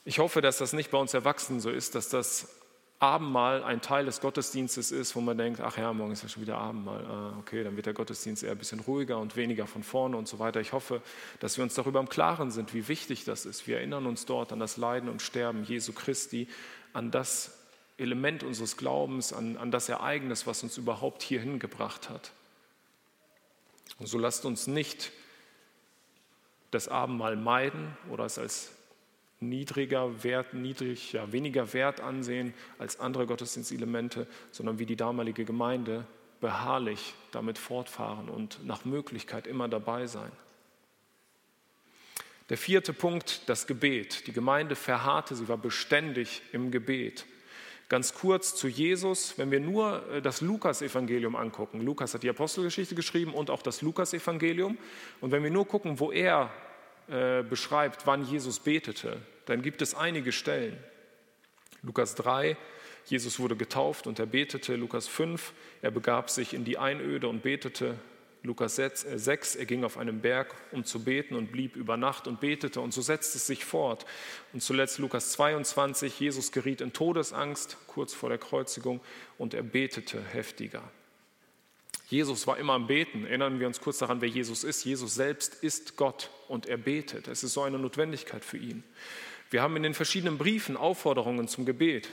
Ich hoffe, dass das nicht bei uns Erwachsenen so ist, dass das Abendmahl ein Teil des Gottesdienstes ist, wo man denkt, ach ja, morgen ist ja schon wieder Abendmahl. Ah, okay, dann wird der Gottesdienst eher ein bisschen ruhiger und weniger von vorne und so weiter. Ich hoffe, dass wir uns darüber im Klaren sind, wie wichtig das ist. Wir erinnern uns dort an das Leiden und Sterben Jesu Christi, an das Element unseres Glaubens, an, an das Ereignis, was uns überhaupt hierhin gebracht hat. Und so lasst uns nicht das Abendmahl meiden oder es als niedriger Wert, niedrig, ja, weniger Wert ansehen als andere Gottesdienstelemente, sondern wie die damalige Gemeinde beharrlich damit fortfahren und nach Möglichkeit immer dabei sein. Der vierte Punkt, das Gebet. Die Gemeinde verharrte, sie war beständig im Gebet. Ganz kurz zu Jesus, wenn wir nur äh, das Lukas-Evangelium angucken. Lukas hat die Apostelgeschichte geschrieben und auch das Lukas-Evangelium. Und wenn wir nur gucken, wo er äh, beschreibt, wann Jesus betete, dann gibt es einige Stellen. Lukas 3, Jesus wurde getauft und er betete. Lukas 5, er begab sich in die Einöde und betete. Lukas 6, er ging auf einen Berg, um zu beten und blieb über Nacht und betete und so setzte es sich fort. Und zuletzt Lukas 22, Jesus geriet in Todesangst kurz vor der Kreuzigung und er betete heftiger. Jesus war immer am Beten. Erinnern wir uns kurz daran, wer Jesus ist. Jesus selbst ist Gott und er betet. Es ist so eine Notwendigkeit für ihn. Wir haben in den verschiedenen Briefen Aufforderungen zum Gebet.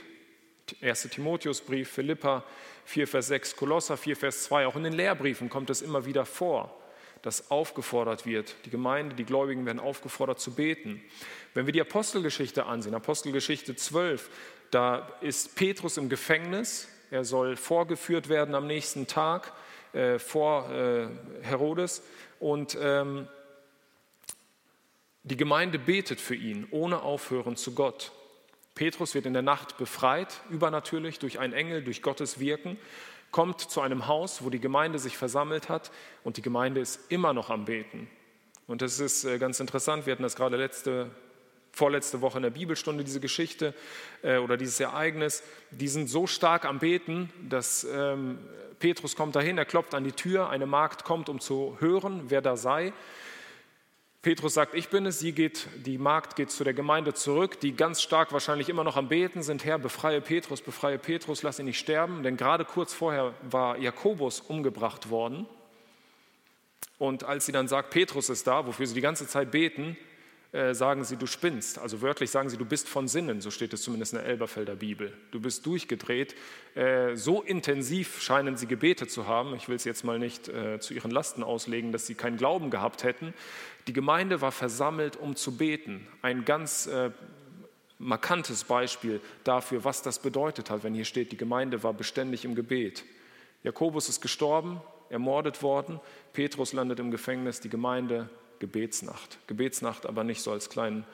1. Timotheusbrief, Philippa 4, Vers 6, Kolosser 4, Vers 2. Auch in den Lehrbriefen kommt es immer wieder vor, dass aufgefordert wird. Die Gemeinde, die Gläubigen werden aufgefordert zu beten. Wenn wir die Apostelgeschichte ansehen, Apostelgeschichte 12, da ist Petrus im Gefängnis. Er soll vorgeführt werden am nächsten Tag äh, vor äh, Herodes und ähm, die Gemeinde betet für ihn ohne Aufhören zu Gott. Petrus wird in der Nacht befreit, übernatürlich durch einen Engel, durch Gottes Wirken, kommt zu einem Haus, wo die Gemeinde sich versammelt hat und die Gemeinde ist immer noch am Beten. Und das ist äh, ganz interessant, wir hatten das gerade letzte, vorletzte Woche in der Bibelstunde, diese Geschichte äh, oder dieses Ereignis. Die sind so stark am Beten, dass ähm, Petrus kommt dahin, er klopft an die Tür, eine Magd kommt, um zu hören, wer da sei. Petrus sagt, ich bin es, sie geht, die Magd geht zu der Gemeinde zurück, die ganz stark wahrscheinlich immer noch am Beten sind. Herr, befreie Petrus, befreie Petrus, lass ihn nicht sterben. Denn gerade kurz vorher war Jakobus umgebracht worden. Und als sie dann sagt, Petrus ist da, wofür sie die ganze Zeit beten, äh, sagen sie, du spinnst. Also wörtlich sagen sie, du bist von Sinnen, so steht es zumindest in der Elberfelder Bibel. Du bist durchgedreht. Äh, so intensiv scheinen sie Gebete zu haben. Ich will es jetzt mal nicht äh, zu ihren Lasten auslegen, dass sie keinen Glauben gehabt hätten. Die Gemeinde war versammelt, um zu beten. Ein ganz markantes Beispiel dafür, was das bedeutet hat, wenn hier steht, die Gemeinde war beständig im Gebet. Jakobus ist gestorben, ermordet worden, Petrus landet im Gefängnis, die Gemeinde Gebetsnacht. Gebetsnacht aber nicht so als klein,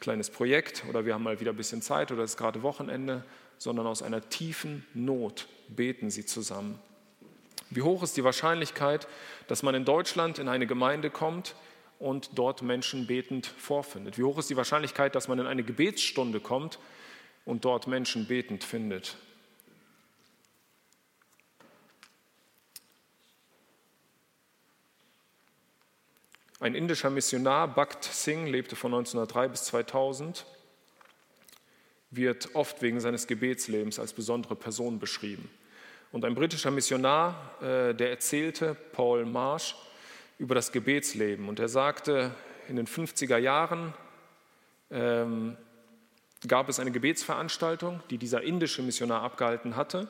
kleines Projekt oder wir haben mal wieder ein bisschen Zeit oder es ist gerade Wochenende, sondern aus einer tiefen Not beten sie zusammen. Wie hoch ist die Wahrscheinlichkeit, dass man in Deutschland in eine Gemeinde kommt und dort Menschen betend vorfindet? Wie hoch ist die Wahrscheinlichkeit, dass man in eine Gebetsstunde kommt und dort Menschen betend findet? Ein indischer Missionar, Bhakt Singh, lebte von 1903 bis 2000, wird oft wegen seines Gebetslebens als besondere Person beschrieben. Und ein britischer Missionar, äh, der erzählte, Paul Marsh, über das Gebetsleben. Und er sagte, in den 50er Jahren ähm, gab es eine Gebetsveranstaltung, die dieser indische Missionar abgehalten hatte.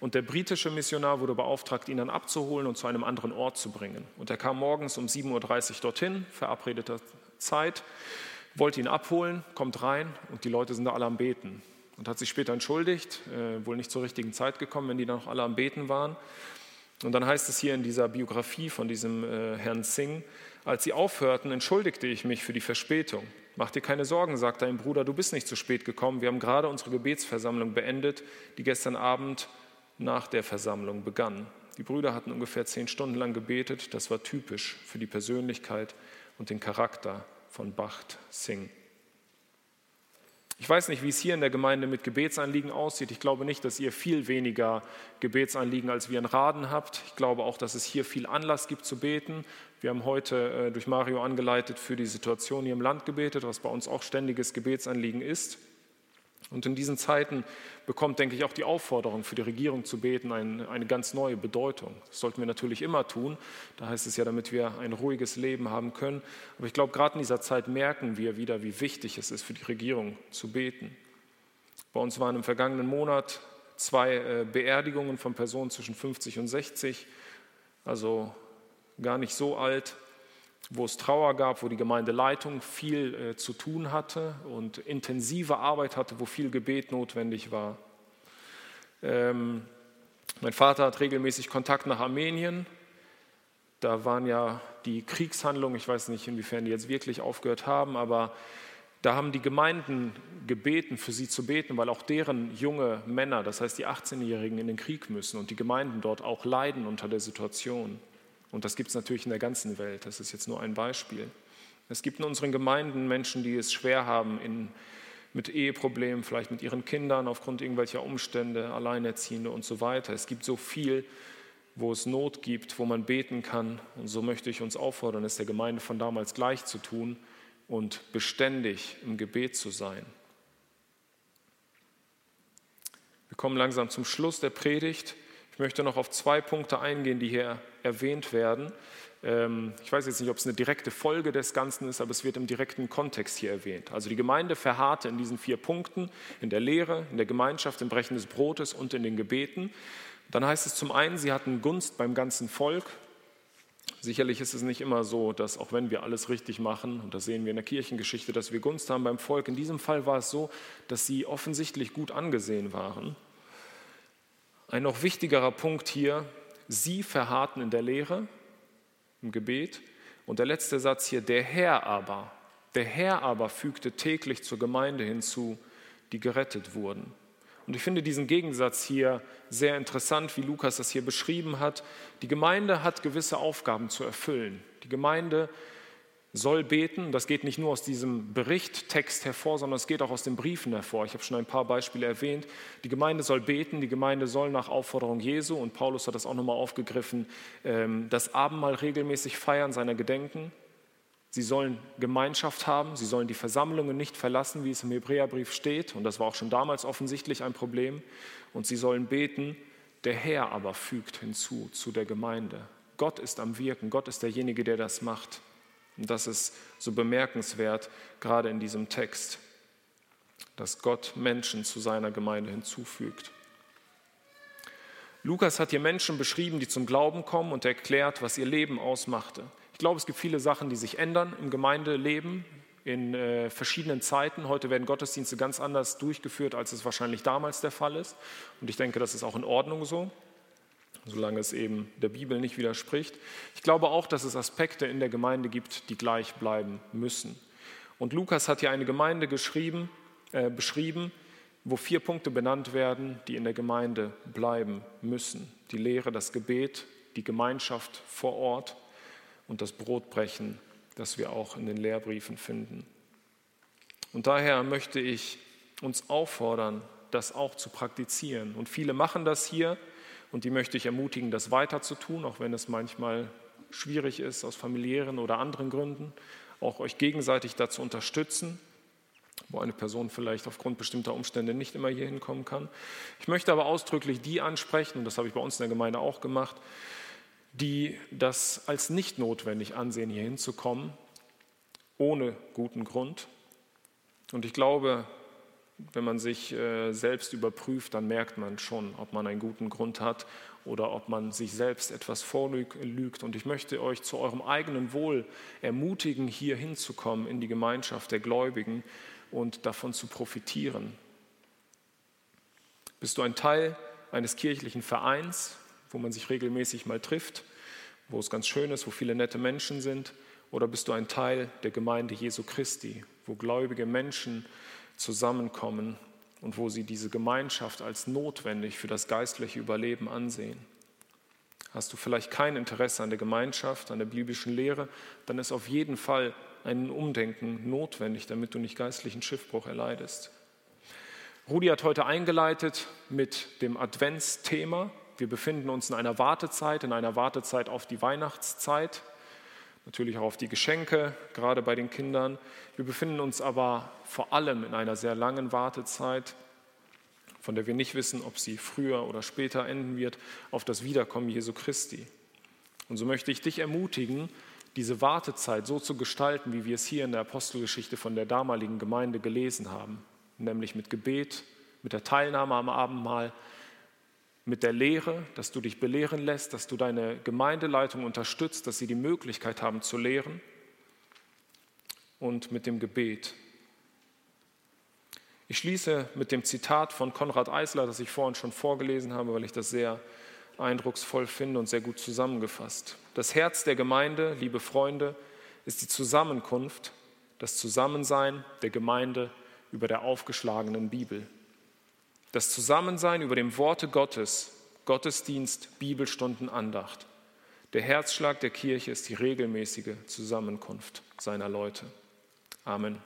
Und der britische Missionar wurde beauftragt, ihn dann abzuholen und zu einem anderen Ort zu bringen. Und er kam morgens um 7.30 Uhr dorthin, verabredeter Zeit, wollte ihn abholen, kommt rein und die Leute sind da alle am Beten. Und hat sich später entschuldigt, äh, wohl nicht zur richtigen Zeit gekommen, wenn die da noch alle am Beten waren. Und dann heißt es hier in dieser Biografie von diesem äh, Herrn Singh, als sie aufhörten, entschuldigte ich mich für die Verspätung. Mach dir keine Sorgen, sagt dein Bruder, du bist nicht zu spät gekommen. Wir haben gerade unsere Gebetsversammlung beendet, die gestern Abend nach der Versammlung begann. Die Brüder hatten ungefähr zehn Stunden lang gebetet. Das war typisch für die Persönlichkeit und den Charakter von Bacht Singh. Ich weiß nicht, wie es hier in der Gemeinde mit Gebetsanliegen aussieht. Ich glaube nicht, dass ihr viel weniger Gebetsanliegen als wir in Raden habt. Ich glaube auch, dass es hier viel Anlass gibt zu beten. Wir haben heute äh, durch Mario angeleitet für die Situation hier im Land gebetet, was bei uns auch ständiges Gebetsanliegen ist. Und in diesen Zeiten bekommt, denke ich, auch die Aufforderung für die Regierung zu beten eine, eine ganz neue Bedeutung. Das sollten wir natürlich immer tun. Da heißt es ja, damit wir ein ruhiges Leben haben können. Aber ich glaube, gerade in dieser Zeit merken wir wieder, wie wichtig es ist, für die Regierung zu beten. Bei uns waren im vergangenen Monat zwei äh, Beerdigungen von Personen zwischen 50 und 60, also gar nicht so alt wo es Trauer gab, wo die Gemeindeleitung viel äh, zu tun hatte und intensive Arbeit hatte, wo viel Gebet notwendig war. Ähm, mein Vater hat regelmäßig Kontakt nach Armenien. Da waren ja die Kriegshandlungen, ich weiß nicht, inwiefern die jetzt wirklich aufgehört haben, aber da haben die Gemeinden gebeten, für sie zu beten, weil auch deren junge Männer, das heißt die 18-Jährigen, in den Krieg müssen und die Gemeinden dort auch leiden unter der Situation. Und das gibt es natürlich in der ganzen Welt. Das ist jetzt nur ein Beispiel. Es gibt in unseren Gemeinden Menschen, die es schwer haben in, mit Eheproblemen, vielleicht mit ihren Kindern aufgrund irgendwelcher Umstände, Alleinerziehende und so weiter. Es gibt so viel, wo es Not gibt, wo man beten kann. Und so möchte ich uns auffordern, es der Gemeinde von damals gleich zu tun und beständig im Gebet zu sein. Wir kommen langsam zum Schluss der Predigt. Ich möchte noch auf zwei Punkte eingehen, die hier erwähnt werden. Ähm, ich weiß jetzt nicht, ob es eine direkte Folge des Ganzen ist, aber es wird im direkten Kontext hier erwähnt. Also die Gemeinde verharrte in diesen vier Punkten, in der Lehre, in der Gemeinschaft, im Brechen des Brotes und in den Gebeten. Dann heißt es zum einen, sie hatten Gunst beim ganzen Volk. Sicherlich ist es nicht immer so, dass auch wenn wir alles richtig machen, und das sehen wir in der Kirchengeschichte, dass wir Gunst haben beim Volk. In diesem Fall war es so, dass sie offensichtlich gut angesehen waren. Ein noch wichtigerer Punkt hier, sie verharrten in der Lehre, im Gebet. Und der letzte Satz hier, der Herr aber, der Herr aber fügte täglich zur Gemeinde hinzu, die gerettet wurden. Und ich finde diesen Gegensatz hier sehr interessant, wie Lukas das hier beschrieben hat. Die Gemeinde hat gewisse Aufgaben zu erfüllen. Die Gemeinde soll beten. Das geht nicht nur aus diesem Berichttext hervor, sondern es geht auch aus den Briefen hervor. Ich habe schon ein paar Beispiele erwähnt. Die Gemeinde soll beten, die Gemeinde soll nach Aufforderung Jesu, und Paulus hat das auch nochmal aufgegriffen, ähm, das Abendmahl regelmäßig feiern, seiner Gedenken. Sie sollen Gemeinschaft haben, sie sollen die Versammlungen nicht verlassen, wie es im Hebräerbrief steht, und das war auch schon damals offensichtlich ein Problem. Und sie sollen beten, der Herr aber fügt hinzu zu der Gemeinde. Gott ist am Wirken, Gott ist derjenige, der das macht. Und das ist so bemerkenswert, gerade in diesem Text, dass Gott Menschen zu seiner Gemeinde hinzufügt. Lukas hat hier Menschen beschrieben, die zum Glauben kommen und erklärt, was ihr Leben ausmachte. Ich glaube, es gibt viele Sachen, die sich ändern im Gemeindeleben in äh, verschiedenen Zeiten. Heute werden Gottesdienste ganz anders durchgeführt, als es wahrscheinlich damals der Fall ist. Und ich denke, das ist auch in Ordnung so solange es eben der Bibel nicht widerspricht. Ich glaube auch, dass es Aspekte in der Gemeinde gibt, die gleich bleiben müssen. Und Lukas hat hier eine Gemeinde geschrieben, äh, beschrieben, wo vier Punkte benannt werden, die in der Gemeinde bleiben müssen. Die Lehre, das Gebet, die Gemeinschaft vor Ort und das Brotbrechen, das wir auch in den Lehrbriefen finden. Und daher möchte ich uns auffordern, das auch zu praktizieren. Und viele machen das hier, und die möchte ich ermutigen, das weiter zu tun, auch wenn es manchmal schwierig ist aus familiären oder anderen Gründen, auch euch gegenseitig dazu unterstützen, wo eine Person vielleicht aufgrund bestimmter Umstände nicht immer hier hinkommen kann. Ich möchte aber ausdrücklich die ansprechen, und das habe ich bei uns in der Gemeinde auch gemacht, die das als nicht notwendig ansehen, hier hinzukommen, ohne guten Grund. Und ich glaube, wenn man sich äh, selbst überprüft, dann merkt man schon, ob man einen guten Grund hat oder ob man sich selbst etwas vorlügt. Und ich möchte euch zu eurem eigenen Wohl ermutigen, hier hinzukommen in die Gemeinschaft der Gläubigen und davon zu profitieren. Bist du ein Teil eines kirchlichen Vereins, wo man sich regelmäßig mal trifft, wo es ganz schön ist, wo viele nette Menschen sind? Oder bist du ein Teil der Gemeinde Jesu Christi, wo gläubige Menschen zusammenkommen und wo sie diese Gemeinschaft als notwendig für das geistliche Überleben ansehen. Hast du vielleicht kein Interesse an der Gemeinschaft, an der biblischen Lehre, dann ist auf jeden Fall ein Umdenken notwendig, damit du nicht geistlichen Schiffbruch erleidest. Rudi hat heute eingeleitet mit dem Adventsthema. Wir befinden uns in einer Wartezeit, in einer Wartezeit auf die Weihnachtszeit natürlich auch auf die Geschenke, gerade bei den Kindern. Wir befinden uns aber vor allem in einer sehr langen Wartezeit, von der wir nicht wissen, ob sie früher oder später enden wird, auf das Wiederkommen Jesu Christi. Und so möchte ich dich ermutigen, diese Wartezeit so zu gestalten, wie wir es hier in der Apostelgeschichte von der damaligen Gemeinde gelesen haben, nämlich mit Gebet, mit der Teilnahme am Abendmahl, mit der Lehre, dass du dich belehren lässt, dass du deine Gemeindeleitung unterstützt, dass sie die Möglichkeit haben zu lehren und mit dem Gebet. Ich schließe mit dem Zitat von Konrad Eisler, das ich vorhin schon vorgelesen habe, weil ich das sehr eindrucksvoll finde und sehr gut zusammengefasst. Das Herz der Gemeinde, liebe Freunde, ist die Zusammenkunft, das Zusammensein der Gemeinde über der aufgeschlagenen Bibel. Das Zusammensein über dem Worte Gottes, Gottesdienst, Bibelstunden, Andacht. Der Herzschlag der Kirche ist die regelmäßige Zusammenkunft seiner Leute. Amen.